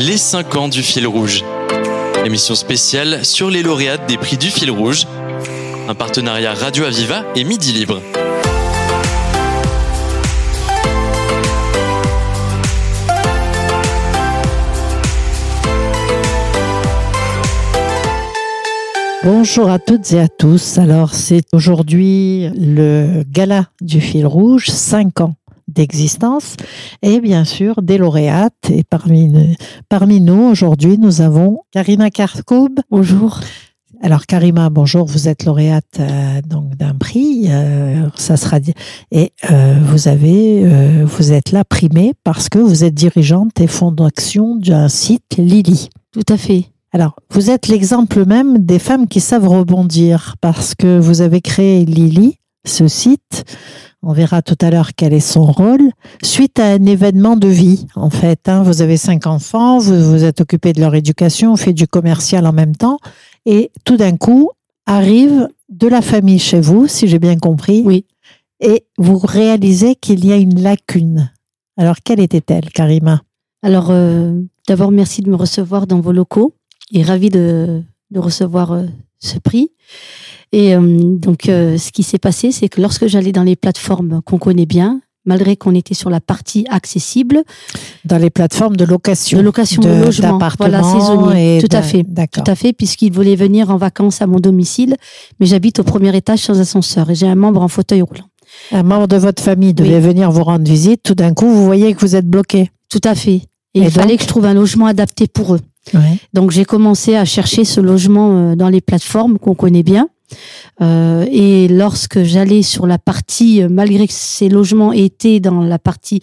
les 5 ans du fil rouge. Émission spéciale sur les lauréats des prix du fil rouge. Un partenariat Radio Aviva et Midi Libre. Bonjour à toutes et à tous. Alors, c'est aujourd'hui le gala du fil rouge, 5 ans d'existence, et bien sûr des lauréates. Et parmi, parmi nous, aujourd'hui, nous avons Karima Karkoub. Bonjour. Alors Karima, bonjour, vous êtes lauréate euh, donc d'un prix, euh, ça sera et euh, vous avez vous êtes là primée parce que vous êtes dirigeante et fondatrice d'un site Lily. Tout à fait. Alors, vous êtes l'exemple même des femmes qui savent rebondir parce que vous avez créé Lily, ce site. On verra tout à l'heure quel est son rôle. Suite à un événement de vie, en fait. Hein, vous avez cinq enfants, vous vous êtes occupé de leur éducation, fait du commercial en même temps. Et tout d'un coup, arrive de la famille chez vous, si j'ai bien compris. Oui. Et vous réalisez qu'il y a une lacune. Alors, quelle était-elle, Karima? Alors, euh, d'abord, merci de me recevoir dans vos locaux et ravi de, de recevoir euh, ce prix. Et euh, donc, euh, ce qui s'est passé, c'est que lorsque j'allais dans les plateformes qu'on connaît bien, malgré qu'on était sur la partie accessible, Dans les plateformes de location. de location de, logement, voilà, saisonnier, tout à fait, tout à fait, puisqu'ils voulaient venir en vacances à mon domicile, mais j'habite au premier étage sans ascenseur et j'ai un membre en fauteuil roulant. Un membre de votre famille devait Oui. venir vous rendre visite. Tout d'un coup, vous voyez que vous êtes bloqué. Tout à fait. Et, Et il fallait que je trouve un logement adapté pour eux. Donc j'ai commencé à chercher ce logement euh, dans les plateformes qu'on connaît bien. Euh, et lorsque j'allais sur la partie, euh, malgré que ces logements étaient dans la partie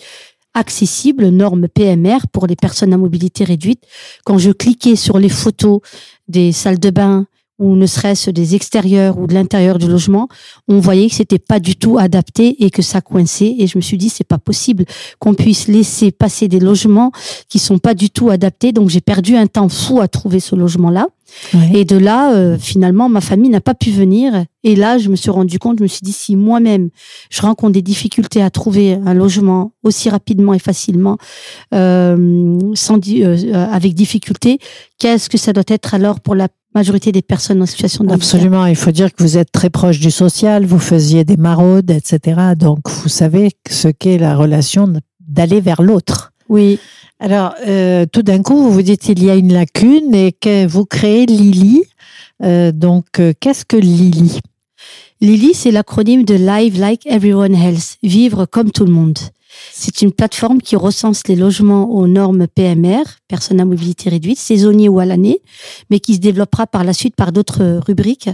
accessible, norme PMR pour les personnes à mobilité réduite, quand je cliquais sur les photos des salles de bain ou ne serait-ce des extérieurs ou de l'intérieur du logement, on voyait que c'était pas du tout adapté et que ça coinçait. Et je me suis dit, c'est pas possible qu'on puisse laisser passer des logements qui sont pas du tout adaptés. Donc j'ai perdu un temps fou à trouver ce logement-là. Ouais. Et de là, euh, finalement, ma famille n'a pas pu venir. Et là, je me suis rendu compte, je me suis dit, si moi-même, je rencontre des difficultés à trouver un logement aussi rapidement et facilement, euh, sans, euh, avec difficulté, qu'est-ce que ça doit être alors pour la majorité des personnes en situation de Absolument. Il faut dire que vous êtes très proche du social. Vous faisiez des maraudes, etc. Donc, vous savez ce qu'est la relation d'aller vers l'autre. Oui, Alors, euh, tout d'un coup, vous vous dites il y a une lacune et que vous créez Lily. Euh, donc, euh, qu'est-ce que Lily? Lily, c'est l'acronyme de Live Like Everyone Else, vivre comme tout le monde. C'est une plateforme qui recense les logements aux normes PMR, personnes à mobilité réduite, saisonniers ou à l'année, mais qui se développera par la suite par d'autres rubriques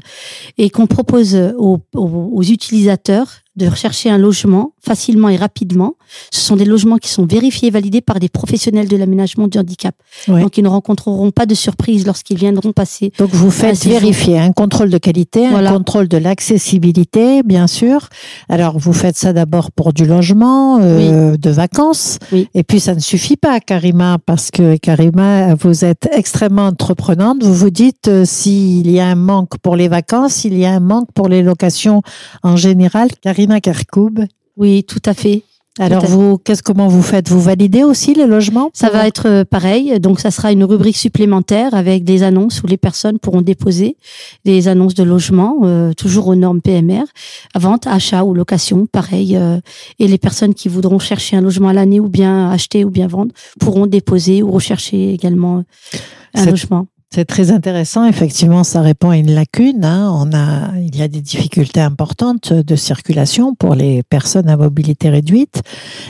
et qu'on propose aux, aux- aux utilisateurs de rechercher un logement facilement et rapidement. Ce sont des logements qui sont vérifiés et validés par des professionnels de l'aménagement du handicap. Ouais. Donc, ils ne rencontreront pas de surprise lorsqu'ils viendront passer Donc, vous faites vérifier un contrôle de qualité, Voilà. un contrôle de l'accessibilité, bien sûr. Alors, vous faites ça d'abord pour du logement, euh, de vacances. Oui. Et puis, ça ne suffit pas, Karima, parce que Karima, vous êtes extrêmement entreprenante. Vous vous dites, euh, s'il y a un manque pour les vacances, il y a un manque pour les locations en général. Karima Karkoub. Oui, tout à fait. Alors, vous, qu'est-ce, comment vous faites? Vous validez aussi les logements? Ça va être euh, pareil. Donc, ça sera une rubrique supplémentaire avec des annonces où les personnes pourront déposer des annonces de logement, euh, toujours aux normes PMR, vente, achat ou location, pareil. euh, et les personnes qui voudront chercher un logement à l'année ou bien acheter ou bien vendre pourront déposer ou rechercher également un logement. C'est très intéressant. Effectivement, ça répond à une lacune. hein. Il y a des difficultés importantes de circulation pour les personnes à mobilité réduite.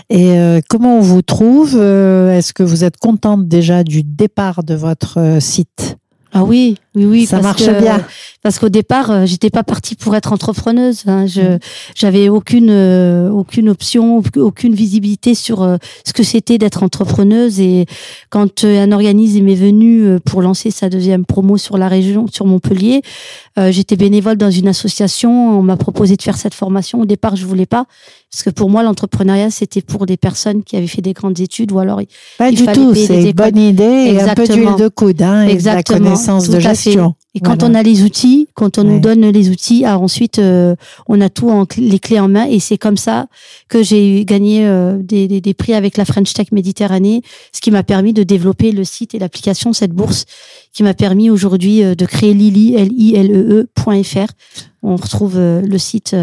Et euh, comment on vous trouve Euh, Est-ce que vous êtes contente déjà du départ de votre euh, site? Ah oui, oui, oui. Ça marche bien. Parce qu'au départ, euh, j'étais pas partie pour être entrepreneuse. hein. Je j'avais aucune euh, aucune option, aucune visibilité sur euh, ce que c'était d'être entrepreneuse. Et quand euh, un organisme est venu pour lancer sa deuxième promo sur la région, sur Montpellier, j'étais bénévole dans une association. On m'a proposé de faire cette formation. Au départ, je voulais pas parce que pour moi, l'entrepreneuriat c'était pour des personnes qui avaient fait des grandes études ou alors Pas Il du tout. C'est une bonne idée et un peu Exactement. d'huile de coude hein, et de la Exactement. connaissance Tout de à Et quand on a les outils, quand on nous donne les outils, ah, ensuite euh, on a tout en, les clés en main et c'est comme ça que j'ai gagné euh, des, des, des, prix avec la French Tech Méditerranée, ce qui m'a permis de développer le site et l'application cette bourse qui m'a permis aujourd'hui euh, de créer Lili L I L E E.fr. On retrouve le site.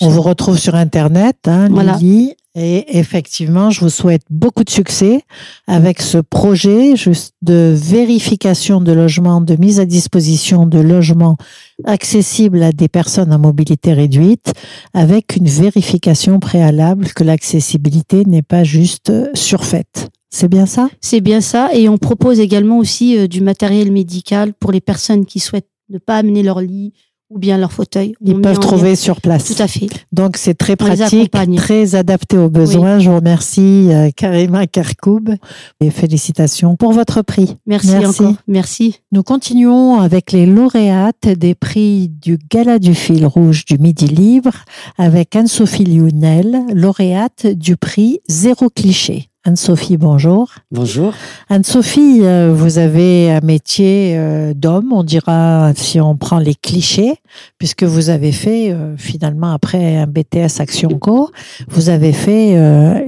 On vous retrouve sur internet, hein, voilà. Lili et effectivement, je vous souhaite beaucoup de succès avec ce projet de vérification de logements, de mise à disposition de logements accessibles à des personnes à mobilité réduite, avec une vérification préalable que l'accessibilité n'est pas juste surfaite. C'est bien ça? C'est bien ça. Et on propose également aussi euh, du matériel médical pour les personnes qui souhaitent ne pas amener leur lit ou bien leur fauteuil. Ils peuvent trouver sur place. Tout à fait. Donc c'est très pratique, très adapté aux besoins. Je vous remercie euh, Karima Kerkoub et félicitations pour votre prix. Merci, Merci, encore. Merci. Nous continuons avec les lauréates des prix du Gala du fil rouge du Midi Libre avec Anne-Sophie Lionel, lauréate du prix Zéro cliché. Anne-Sophie, bonjour. Bonjour. Anne-Sophie, euh, vous avez un métier euh, d'homme, on dira si on prend les clichés, puisque vous avez fait euh, finalement après un BTS Action Co, vous avez fait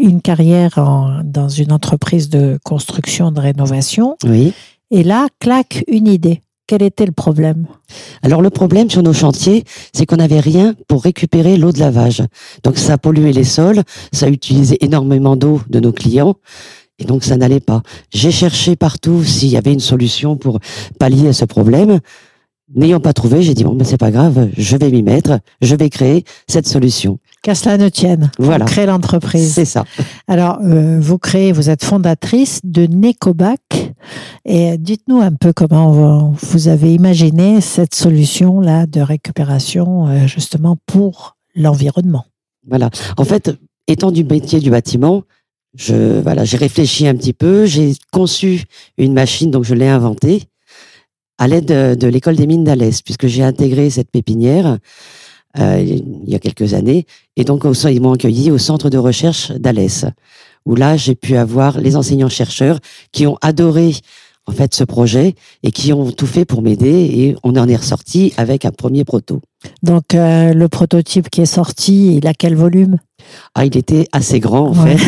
une carrière dans une entreprise de construction de rénovation. Oui. Et là, claque une idée. Quel était le problème? Alors le problème sur nos chantiers, c'est qu'on n'avait rien pour récupérer l'eau de lavage. Donc ça a pollué les sols, ça a utilisé énormément d'eau de nos clients. Et donc ça n'allait pas. J'ai cherché partout s'il y avait une solution pour pallier à ce problème. N'ayant pas trouvé, j'ai dit bon ben c'est pas grave, je vais m'y mettre, je vais créer cette solution. Qu'à cela ne tienne. Voilà. Créer l'entreprise. C'est ça. Alors, euh, vous créez, vous êtes fondatrice de Necobac. Et dites-nous un peu comment vous avez imaginé cette solution-là de récupération, euh, justement, pour l'environnement. Voilà. En fait, étant du métier du bâtiment, je, voilà, j'ai réfléchi un petit peu, j'ai conçu une machine, donc je l'ai inventée à l'aide de, de l'école des mines d'Alès, puisque j'ai intégré cette pépinière euh, il y a quelques années. Et donc, ils m'ont accueilli au centre de recherche d'Alès, où là, j'ai pu avoir les enseignants-chercheurs qui ont adoré en fait ce projet et qui ont tout fait pour m'aider et on en est ressorti avec un premier proto. Donc euh, le prototype qui est sorti, il a quel volume? Ah, il était assez grand en fait.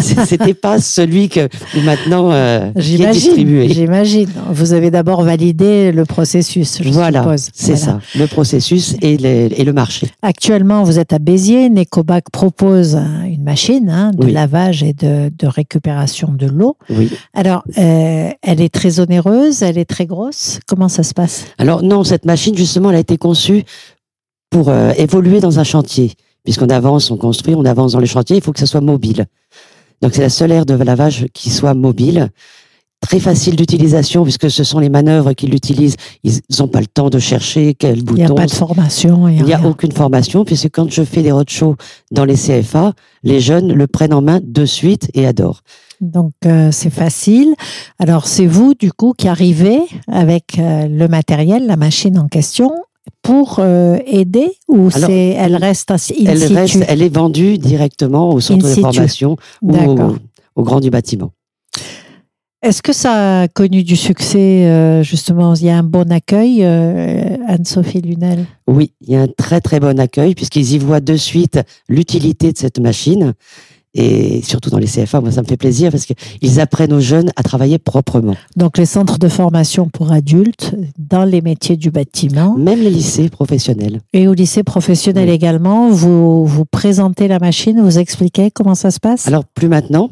C'était pas celui que maintenant euh, qui est distribué. J'imagine. Vous avez d'abord validé le processus. Je voilà, c'est ça, le processus et, et, le marché. Actuellement, vous êtes à Béziers. Necobac propose une machine hein, de lavage et de, de récupération de l'eau. Oui. Alors, euh, elle est très onéreuse, elle est très grosse. Comment ça se passe? Alors non, cette machine justement, elle a été conçue pour euh, évoluer dans un chantier puisqu'on avance, on construit, on avance dans les chantiers, il faut que ça soit mobile. Donc c'est la seule aire de lavage qui soit mobile, très facile d'utilisation puisque ce sont les manœuvres qui l'utilisent. Ils n'ont pas le temps de chercher quel bouton. Il n'y a pas de formation. Il n'y a, aucune formation puisque quand je fais des roadshows dans les CFA, les jeunes le prennent en main de suite et adorent. Donc euh, c'est facile. Alors c'est vous du coup qui arrivez avec euh, le matériel, la machine en question pour euh, aider ou c'est elle reste in elle reste elle est vendue directement au centre de formation ou au, grand du bâtiment. Est-ce que ça a connu du succès euh, justement? Il y a un bon accueil, euh, Anne-Sophie Lunel? Oui, il y a un très très bon accueil puisqu'ils y voient de suite l'utilité de cette machine et surtout dans les CFA, moi ça me fait plaisir parce qu'ils apprennent aux jeunes à travailler proprement. Donc les centres de formation pour adultes dans les métiers du bâtiment. Même les lycées professionnels. Et au lycée professionnel également, vous, vous présentez la machine, vous expliquez comment ça se passe? Alors plus maintenant,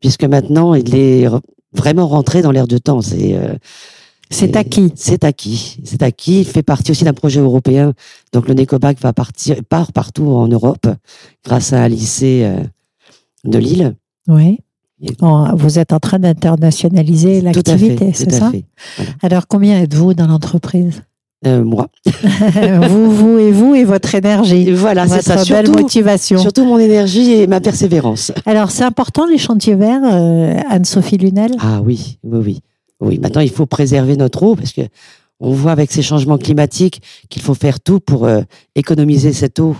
puisque maintenant il est vraiment rentré dans l'air de temps. C'est euh, c'est acquis. C'est acquis. C'est acquis. Il fait partie aussi d'un projet européen. Donc le Necobac va partir, part partout en Europe grâce à un lycée euh, de Lille. Oui. Vous êtes en train d'internationaliser l'activité, c'est ça Alors, combien êtes-vous dans l'entreprise? Euh, moi. vous, vous et vous et votre énergie. Voilà, c'est ça. Belle surtout, motivation. Surtout mon énergie et ma persévérance. Alors, c'est important les chantiers verts, euh, Anne-Sophie Lunel? Ah oui, oui, oui. Oui, maintenant, il faut préserver notre eau parce que on voit avec ces changements climatiques qu'il faut faire tout pour euh, économiser cette eau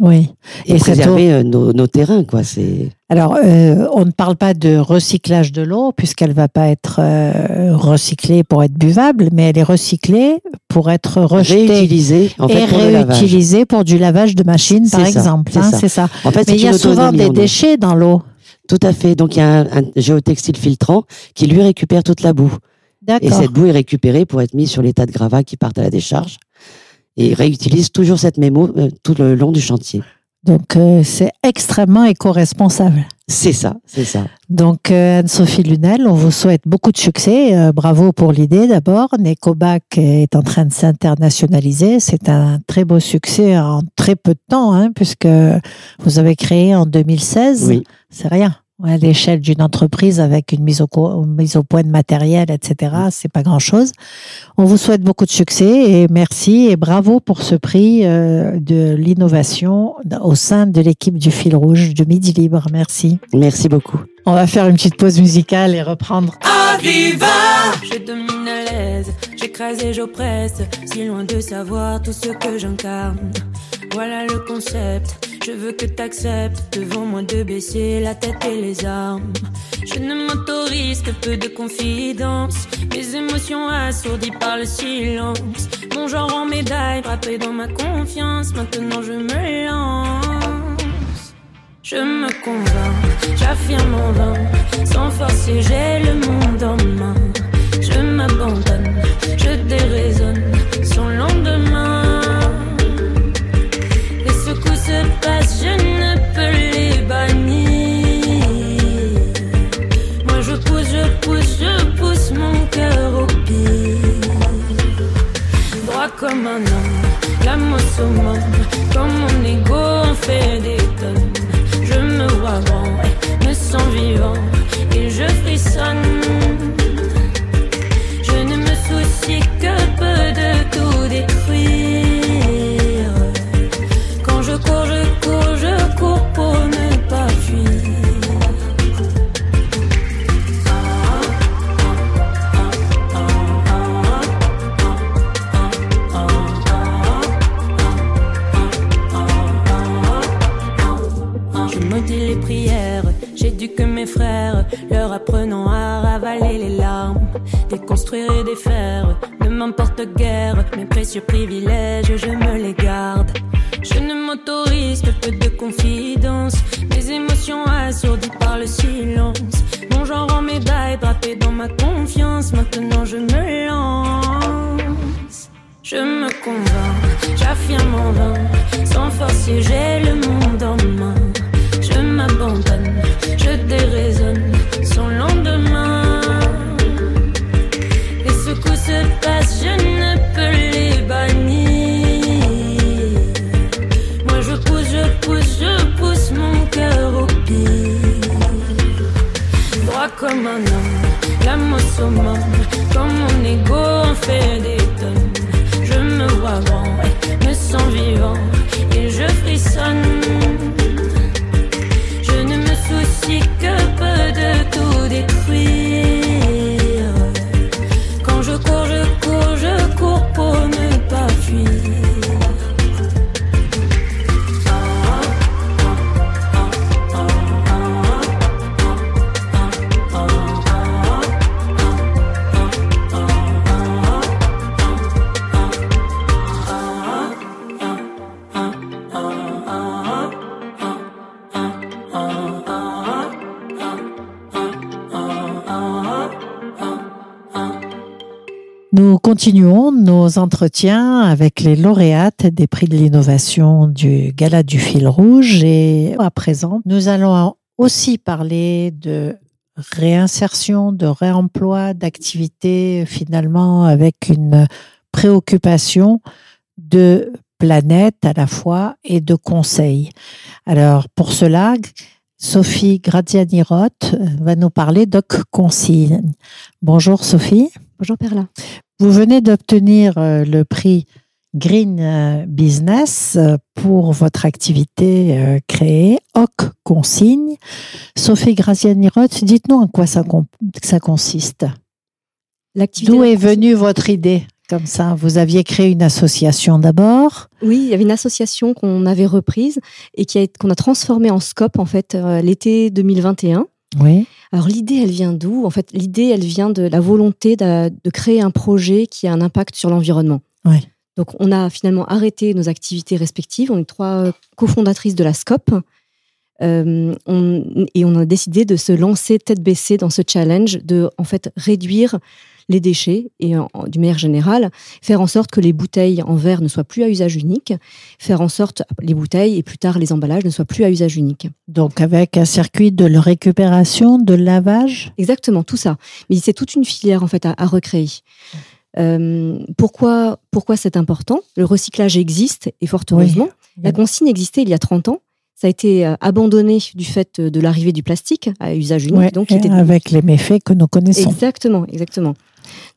Oui. Et, préserver euh, nos, terrains, quoi. C'est. Alors, euh, on ne parle pas de recyclage de l'eau puisqu'elle va pas être euh, recyclée pour être buvable, mais elle est recyclée pour être rejetée réutilisée en fait, et pour réutilisée pour du lavage de machine, par exemple. C'est ça. En fait, mais il y a souvent des déchets dans l'eau. Tout à fait. Donc il y a un, géotextile filtrant qui lui récupère toute la boue. Et cette boue est récupérée pour être mise sur les tas de gravats qui partent à la décharge et réutilise toujours cette mémo euh, tout le long du chantier. Donc euh, c'est extrêmement éco-responsable. C'est ça, c'est ça. Donc euh, Anne-Sophie Lunel, on vous souhaite beaucoup de succès. bravo pour l'idée d'abord. Necobac est en train de s'internationaliser. C'est un très beau succès en très peu de temps, hein, puisque vous avez créé en 2016. Oui. C'est rien à l'échelle d'une entreprise avec une mise au, mise au point de matériel, etc., c'est pas grand-chose. On vous souhaite beaucoup de succès et merci et bravo pour ce prix euh, de l'innovation au sein de l'équipe du fil rouge de Midi Libre. Merci. Merci beaucoup. On va faire une petite pause musicale et reprendre. Aviva Je domine à l'aise, j'écrase et j'oppresse, si loin de savoir tout ce que j'incarne. Voilà le concept. Je veux que t'acceptes devant moi de baisser la tête et les armes. Je ne m'autorise que peu de confidence. Mes émotions assourdies par le silence. Mon genre en médaille, frappé dans ma confiance. Maintenant je me lance. Je me convainc, j'affirme en vain. Sans forcer, j'ai le monde en main. Je m'abandonne, je déraisonne sans lendemain. Je ne peux les bannir. Moi je pousse, je pousse, je pousse mon cœur au pied. Droit comme un homme, mosse au comme mon ego en fait des tonnes. Je me vois grand, me sens vivant et je frissonne. Je ne me soucie que peu de et défaire, ne m'importe guère, mes précieux privilèges, je me les garde. Je ne m'autorise peu de confidence, mes émotions assourdies par le silence. Mon genre en médaille, braqué dans ma confiance, maintenant je me lance. Je me convainc, j'affirme en vain, sans forcer, j'ai le monde en main. Je m'abandonne, je déraisonne son lendemain. Comme un homme, la mosse au monde, comme mon ego en fait des tonnes. Je me vois grand, me sens vivant Nous continuons nos entretiens avec les lauréates des prix de l'innovation du Gala du fil rouge et à présent, nous allons aussi parler de réinsertion, de réemploi, d'activités finalement avec une préoccupation de planète à la fois et de conseil. Alors pour cela, Sophie Graziani-Roth va nous parler d'OC Consigne. Bonjour Sophie. Bonjour Perla. Vous venez d'obtenir euh, le prix Green euh, Business euh, pour votre activité créée, OC Consigne. Sophie Graziani-Roth, dites-nous en quoi ça, ça consiste. D'où est venue votre idée comme ça? Vous aviez créé une association d'abord. Oui, il y avait une association qu'on avait reprise et a qu'on a transformée en scope en fait l'été 2021. Oui. Alors l'idée, elle vient d'où? En fait, l'idée, elle vient de la volonté de, de, créer un projet qui a un impact sur l'environnement. Donc on a finalement arrêté nos activités respectives. On est trois cofondatrices de la SCOP. Euh, on, et on a décidé de se lancer tête baissée dans ce challenge de en fait réduire les déchets et du manière générale, faire en sorte que les bouteilles en verre ne soient plus à usage unique, faire en sorte les bouteilles et plus tard les emballages ne soient plus à usage unique. Donc avec un circuit de récupération, de lavage? Exactement, tout ça. Mais c'est toute une filière en fait à, recréer. Euh, pourquoi, pourquoi c'est important? Le recyclage existe et fort heureusement. La consigne existait il y a 30 ans. Ça a été euh, abandonné du fait de l'arrivée du plastique à usage unique. donc, avec les méfaits que nous connaissons. Exactement, exactement.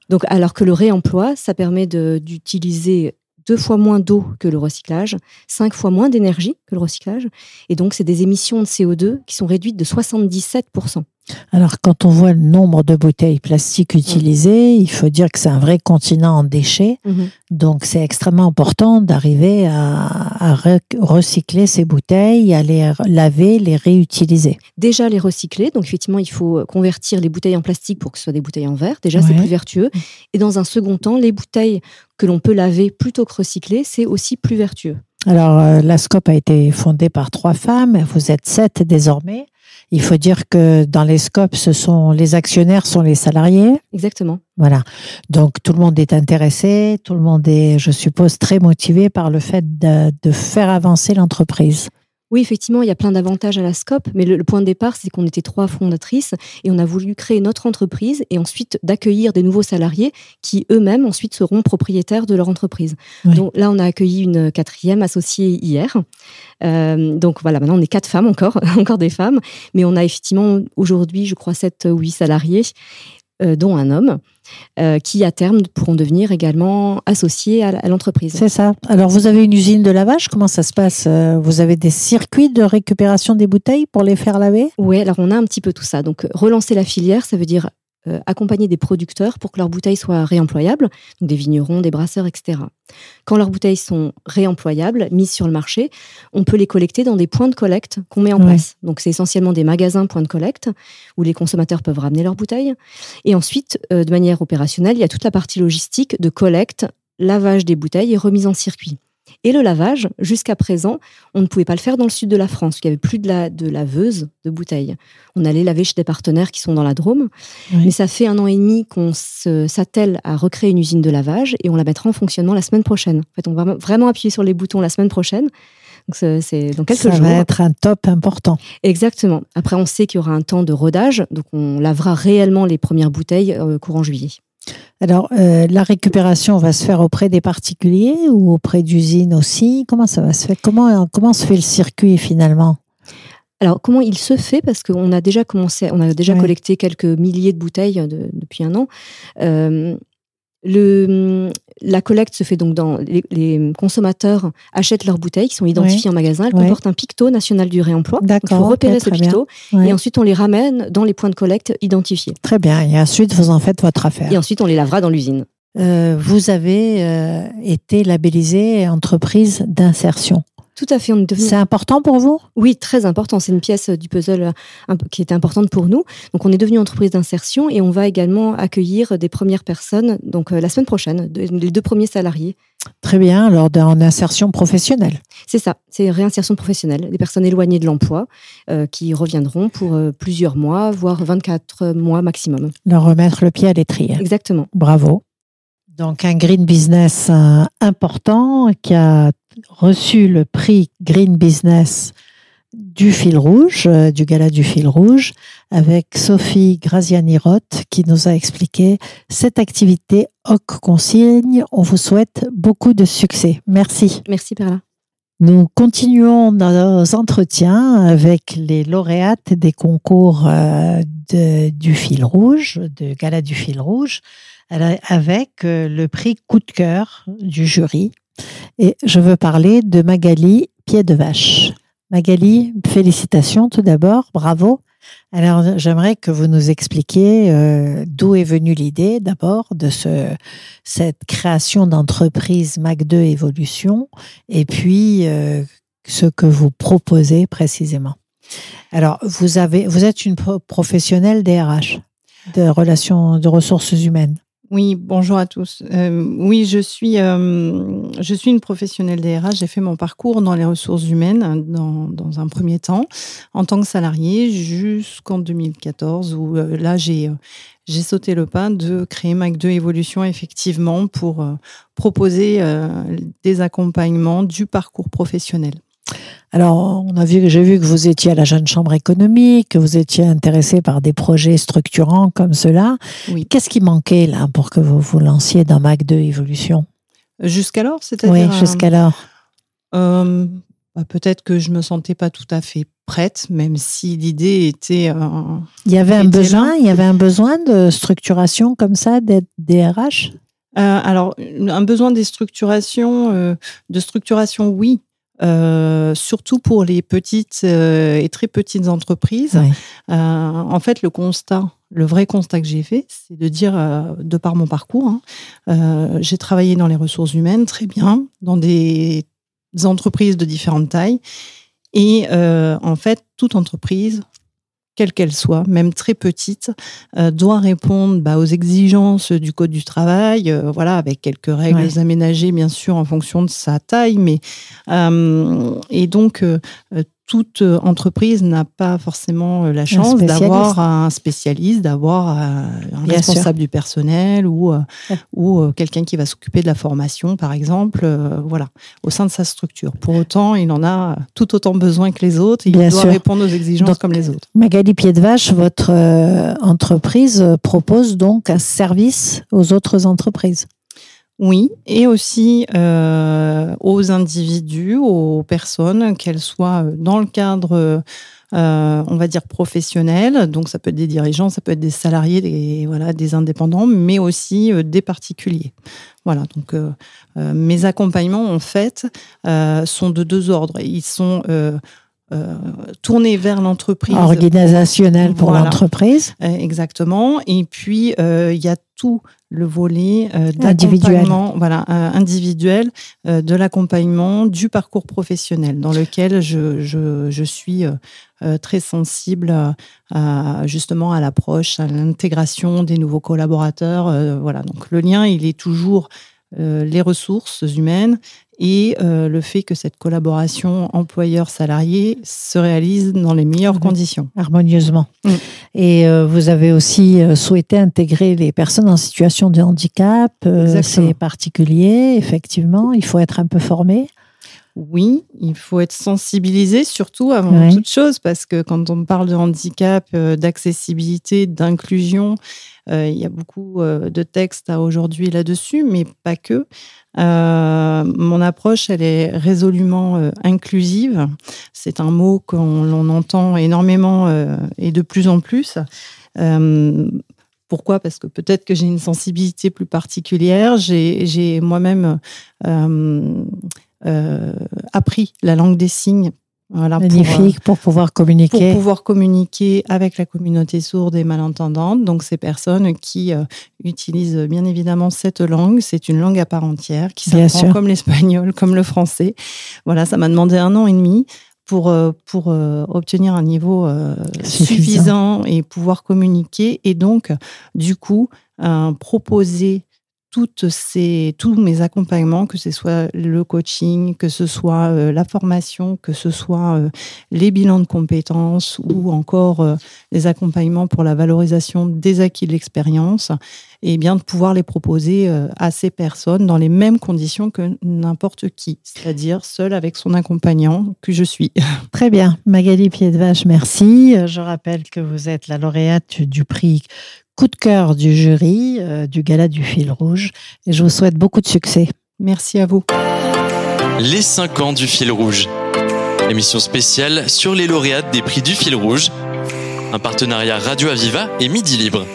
Donc, alors que le réemploi, ça permet d'utiliser deux fois moins d'eau que le recyclage, cinq fois moins d'énergie que le recyclage. Et donc, c'est des émissions de CO2 qui sont réduites de 77%. Alors, quand on voit le nombre de bouteilles plastiques utilisées, il faut dire que c'est un vrai continent en déchets. Mhm. Donc, c'est extrêmement important d'arriver à, recycler ces bouteilles, à les laver, les réutiliser. Déjà, les recycler. Donc, effectivement, il faut convertir les bouteilles en plastique pour que ce soit des bouteilles en verre. Déjà, c'est plus vertueux. Et dans un second temps, les bouteilles que l'on peut laver plutôt que recycler, c'est aussi plus vertueux. Alors, euh, la SCOP a été fondée par trois femmes. Vous êtes sept désormais. Il faut dire que dans les scopes, ce sont les actionnaires sont les salariés. Exactement. Voilà. Donc tout le monde est intéressé, tout le monde est, je suppose, très motivé par le fait de faire avancer l'entreprise. Oui, effectivement, il y a plein d'avantages à la SCOP, mais le, point de départ, c'est qu'on était trois fondatrices et on a voulu créer notre entreprise et ensuite d'accueillir des nouveaux salariés qui eux-mêmes ensuite seront propriétaires de leur entreprise. Donc là, on a accueilli une quatrième associée hier. Euh, donc voilà, maintenant on est quatre femmes encore, encore des femmes, mais on a effectivement aujourd'hui, je crois, sept ou huit salariés. Euh, dont un homme, euh, qui à terme pourront devenir également associés à l'entreprise. C'est ça. Alors vous avez une usine de lavage, comment ça se passe euh, Vous avez des circuits de récupération des bouteilles pour les faire laver? Oui, alors on a un petit peu tout ça. Donc relancer la filière, ça veut dire accompagner des producteurs pour que leurs bouteilles soient réemployables, donc des vignerons, des brasseurs, etc. Quand leurs bouteilles sont réemployables, mises sur le marché, on peut les collecter dans des points de collecte qu'on met en place. Donc c'est essentiellement des magasins points de collecte où les consommateurs peuvent ramener leurs bouteilles. Et ensuite, euh, de manière opérationnelle, il y a toute la partie logistique de collecte, lavage des bouteilles et remise en circuit. Et le lavage, jusqu'à présent, on ne pouvait pas le faire dans le sud de la France, il n'y avait plus de, la, de laveuse de bouteilles. On allait laver chez des partenaires qui sont dans la Drôme. Mais ça fait un an et demi qu'on s'attelle à recréer une usine de lavage et on la mettra en fonctionnement la semaine prochaine. En fait, on va vraiment appuyer sur les boutons la semaine prochaine. Donc, c'est dans quelques jours. Ça va être un top important. Exactement. Après, on sait qu'il y aura un temps de rodage, donc on lavera réellement les premières bouteilles euh, courant juillet. Alors, euh, la récupération va se faire auprès des particuliers ou auprès d'usines aussi? Comment ça va se faire? Comment, comment se fait le circuit finalement? Alors, comment il se fait? Parce qu'on a déjà commencé, on a déjà collecté quelques milliers de bouteilles depuis un an. Euh, le, la collecte se fait donc dans les, consommateurs achètent leurs bouteilles qui sont identifiées en magasin. Elles comportent un picto national du réemploi. il faut repérer ce picto et ensuite on les ramène dans les points de collecte identifiés. Très bien. Et ensuite vous en faites votre affaire. Et ensuite on les lavera dans l'usine. Euh, vous avez euh, été labellisée entreprise d'insertion. Tout à fait. C'est important pour vous? Oui, très important. C'est une pièce du puzzle euh, qui était importante pour nous. Donc, on est devenu entreprise d'insertion et on va également accueillir des premières personnes, donc euh, la semaine prochaine, les deux premiers salariés. Très bien. Alors, en insertion professionnelle C'est ça. C'est réinsertion professionnelle. Des personnes éloignées de l'emploi euh, qui reviendront pour plusieurs mois, voire 24 mois maximum. Leur remettre le pied à l'étrier. Exactement. Bravo. Donc un green business important qui a reçu le prix Green Business du fil rouge, euh, du gala du fil rouge, avec Sophie Graziani-Roth qui nous a expliqué cette activité OC Consigne. On vous souhaite beaucoup de succès. Merci. Merci Perla. Nous continuons nos entretiens avec les lauréates des concours euh, du fil rouge, de gala du fil rouge, avec euh, le prix coup de cœur du jury et je veux parler de Magali Pied de Vache. Magali, félicitations tout d'abord, bravo. Alors, j'aimerais que vous nous expliquiez euh, d'où est venue l'idée, d'abord, de ce, cette création d'entreprise Mac2 Evolution, et puis euh, ce que vous proposez précisément. Alors, vous, avez, vous êtes une professionnelle DRH, de relations, de ressources humaines. Oui, bonjour à tous. Euh, oui, je suis, euh, je suis une professionnelle DRH. J'ai fait mon parcours dans les ressources humaines dans, dans un premier temps en tant que salarié jusqu'en 2014 où euh, là j'ai j'ai sauté le pas de créer Mac2 Evolution effectivement pour proposer des accompagnements du parcours professionnel. Alors, on a vu, j'ai vu que vous étiez à la Jeune Chambre économique, que vous étiez intéressé par des projets structurants comme cela. Oui. Qu'est-ce qui manquait là pour que vous vous lanciez dans Mac 2 Évolution Jusqu'alors, c'est-à-dire Oui, jusqu'alors. Euh, bah, peut-être que je me sentais pas tout à fait prête, même si l'idée était. Euh, il y avait un besoin, il y avait un besoin de structuration comme ça, d'être DRH. Euh, alors, un besoin des structurations, de structuration, oui, euh, surtout pour les petites euh, et très petites entreprises. Euh, en fait, le constat, le vrai constat que j'ai fait, c'est de dire, de par mon parcours, hein, j'ai travaillé dans les ressources humaines très bien, dans des entreprises de différentes tailles. Et en fait, toute entreprise quelle qu'elle soit, même très petite, euh, doit répondre bah, aux exigences du code du travail, euh, voilà, avec quelques règles aménagées bien sûr en fonction de sa taille, mais euh, et donc toute euh, entreprise n'a pas forcément euh, la chance d'avoir un spécialiste, d'avoir euh, un responsable du personnel ou, ou quelqu'un qui va s'occuper de la formation, par exemple, voilà, au sein de sa structure. Pour autant, il en a tout autant besoin que les autres. il doit répondre aux exigences comme les autres. Magali Pied-de-Vache, votre entreprise propose donc un service aux autres entreprises. Oui, et aussi euh, aux individus, aux personnes, qu'elles soient euh, dans le cadre, euh, on va dire professionnel, donc ça peut être des dirigeants, ça peut être des salariés, des voilà, des indépendants, mais aussi des particuliers. Voilà, donc mes accompagnements en fait sont de deux ordres. Ils sont tournés vers l'entreprise. Organisationnel pour l'entreprise. Exactement. Et puis, il y a tout le volet euh, d'accompagnement voilà, euh, individuel euh, de l'accompagnement du parcours professionnel dans lequel je, je, je suis très sensible à, justement à l'approche, à l'intégration des nouveaux collaborateurs. voilà, donc le lien, il est toujours les ressources humaines et euh, le fait que cette collaboration employeur-salarié se réalise dans les meilleures conditions. Harmonieusement. Mm. Et euh, vous avez aussi euh, souhaité intégrer les personnes en situation de handicap. C'est particulier, effectivement. Il faut être un peu formé. Oui, il faut être sensibilisé, surtout avant toute chose, parce que quand on parle de handicap, d'accessibilité, d'inclusion, il y a beaucoup de textes aujourd'hui là-dessus, mais pas que. Euh, mon approche, elle est résolument euh, inclusive. C'est un mot qu'on entend énormément euh, et de plus en plus. Pourquoi? Parce que peut-être que j'ai une sensibilité plus particulière. J'ai moi-même appris la langue des signes voilà, Magnifique pour, pouvoir communiquer. Pour pouvoir communiquer avec la communauté sourde et malentendante. Donc, ces personnes qui euh, utilisent bien évidemment cette langue, c'est une langue à part entière qui s'apprend comme l'espagnol, comme le français. Voilà, ça m'a demandé un an et demi pour, euh, pour euh, obtenir un niveau suffisant et pouvoir communiquer. Et donc, du coup, proposer toutes ces, tous mes accompagnements, que ce soit le coaching, que ce soit euh, la formation, que ce soit euh, les bilans de compétences ou encore euh, les accompagnements pour la valorisation des acquis de l'expérience, et bien de pouvoir les proposer à ces personnes dans les mêmes conditions que n'importe qui, c'est-à-dire seul avec son accompagnant que je suis. Très bien. Magali Piedvache, merci. Je rappelle que vous êtes la lauréate du prix coup de cœur du jury euh, du Gala du Fil Rouge et je vous souhaite beaucoup de succès. Merci à vous. Les 5 ans du Fil Rouge. Émission spéciale sur les lauréates des prix du Fil Rouge. Un partenariat Radio Aviva et Midi Libre.